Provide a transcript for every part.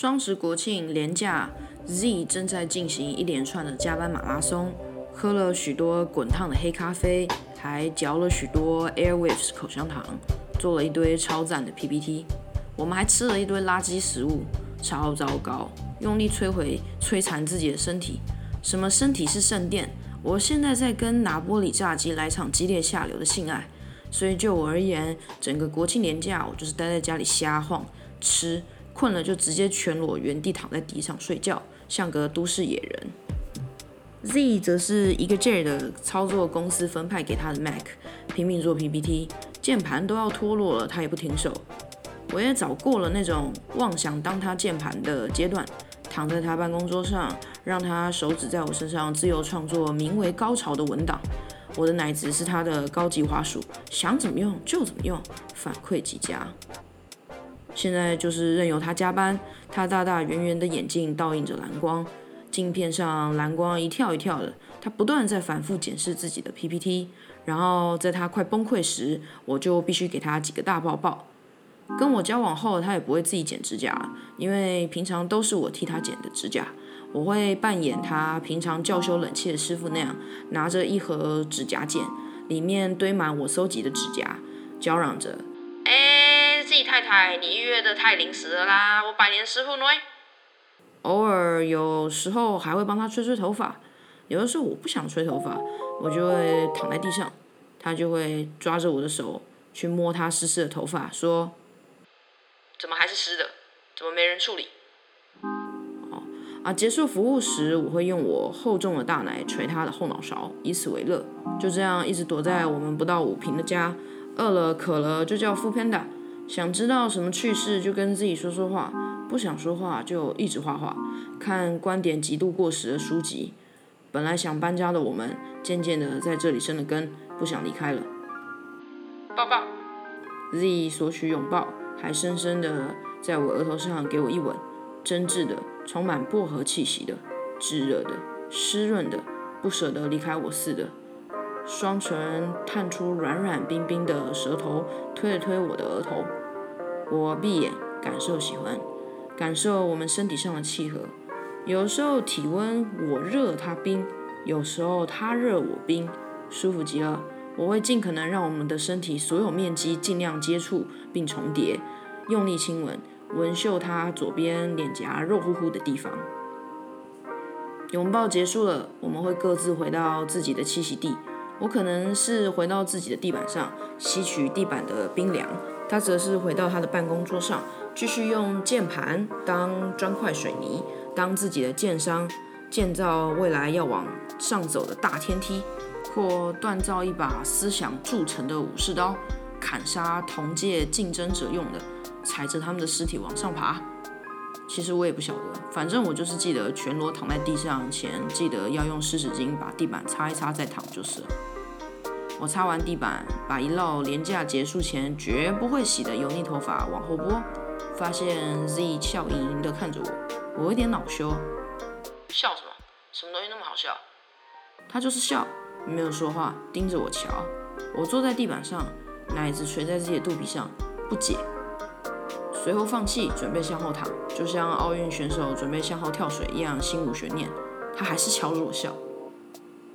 双十国庆连假，Z 正在进行一连串的加班马拉松，喝了许多滚烫的黑咖啡，还嚼了许多 Airwaves 口香糖，做了一堆超赞的 PPT。我们还吃了一堆垃圾食物，超糟糕，用力摧毁、摧残自己的身体。什么身体是圣殿？我现在在跟拿玻璃炸鸡来场激烈下流的性爱。所以就我而言，整个国庆连假，我就是待在家里瞎晃、吃。困了就直接全裸原地躺在地上睡觉，像个都市野人。Z 则是一个劲儿的操作公司分派给他的 Mac，拼命做 PPT，键盘都要脱落了，他也不停手。我也早过了那种妄想当他键盘的阶段，躺在他办公桌上，让他手指在我身上自由创作名为高潮的文档。我的奶子是他的高级花束，想怎么用就怎么用，反馈极佳。现在就是任由他加班，他大大圆圆的眼睛倒映着蓝光，镜片上蓝光一跳一跳的。他不断在反复检视自己的 PPT，然后在他快崩溃时，我就必须给他几个大抱抱。跟我交往后，他也不会自己剪指甲，因为平常都是我替他剪的指甲。我会扮演他平常叫修冷气的师傅那样，拿着一盒指甲剪，里面堆满我搜集的指甲，叫嚷着。太太，你预约的太临时了啦！我百年师傅呢？偶尔有时候还会帮他吹吹头发，有的时候我不想吹头发，我就会躺在地上，他就会抓着我的手去摸他湿湿的头发，说：“怎么还是湿的？怎么没人处理？”哦啊！结束服务时，我会用我厚重的大奶捶他的后脑勺，以此为乐。就这样一直躲在我们不到五平的家，饿了渴了就叫副 panda。想知道什么趣事，就跟自己说说话；不想说话，就一直画画，看观点极度过时的书籍。本来想搬家的我们，渐渐的在这里生了根，不想离开了。抱抱。Z 索取拥抱，还深深的在我额头上给我一吻，真挚的，充满薄荷气息的，炙热的，湿润的，不舍得离开我似的。双唇探出软软冰冰的舌头，推了推我的额头。我闭眼感受喜欢，感受我们身体上的契合。有时候体温我热他冰，有时候他热我冰，舒服极了。我会尽可能让我们的身体所有面积尽量接触并重叠，用力亲吻，闻嗅他左边脸颊肉乎乎的地方。拥抱结束了，我们会各自回到自己的栖息地。我可能是回到自己的地板上吸取地板的冰凉，他则是回到他的办公桌上，继续用键盘当砖块水泥，当自己的剑商，建造未来要往上走的大天梯，或锻造一把思想铸成的武士刀，砍杀同届竞争者用的，踩着他们的尸体往上爬。其实我也不晓得，反正我就是记得全裸躺在地上前，记得要用湿纸巾把地板擦一擦再躺就是了。我擦完地板，把一烙廉价结束前绝不会洗的油腻头发往后拨，发现 Z 笑盈盈的看着我，我有点恼羞。笑什么？什么东西那么好笑？他就是笑，没有说话，盯着我瞧。我坐在地板上，奶子垂在自己的肚皮上，不解。随后放弃，准备向后躺，就像奥运选手准备向后跳水一样，心无悬念。他还是瞧着我笑，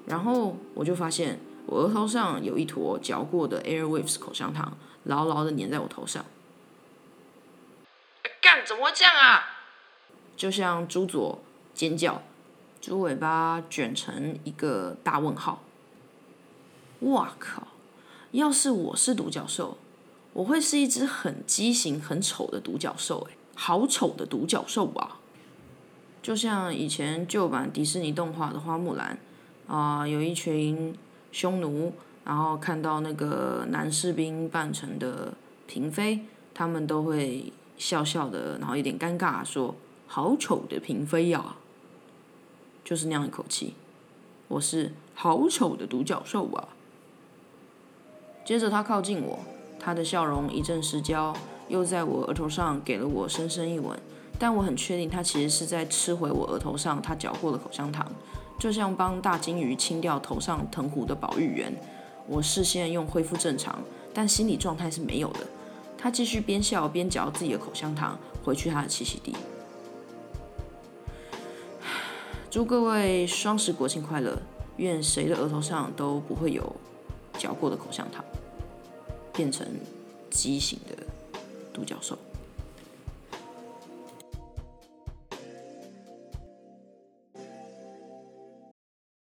然后我就发现我额头上有一坨嚼过的 Airwaves 口香糖，牢牢的粘在我头上。干，怎么会这样啊？就像猪左尖叫，猪尾巴卷成一个大问号。哇靠！要是我是独角兽。我会是一只很畸形、很丑的独角兽，哎，好丑的独角兽啊！就像以前旧版迪士尼动画的花木兰，啊，有一群匈奴，然后看到那个男士兵扮成的嫔妃，他们都会笑笑的，然后有点尴尬说：“好丑的嫔妃呀！”就是那样一口气。我是好丑的独角兽啊！接着他靠近我。他的笑容一阵失焦，又在我额头上给了我深深一吻。但我很确定，他其实是在吃回我额头上他嚼过的口香糖，就像帮大金鱼清掉头上藤壶的保育员。我视线用恢复正常，但心理状态是没有的。他继续边笑边嚼自己的口香糖，回去他的栖息地。祝各位双十国庆快乐！愿谁的额头上都不会有嚼过的口香糖，变成畸形的独角兽。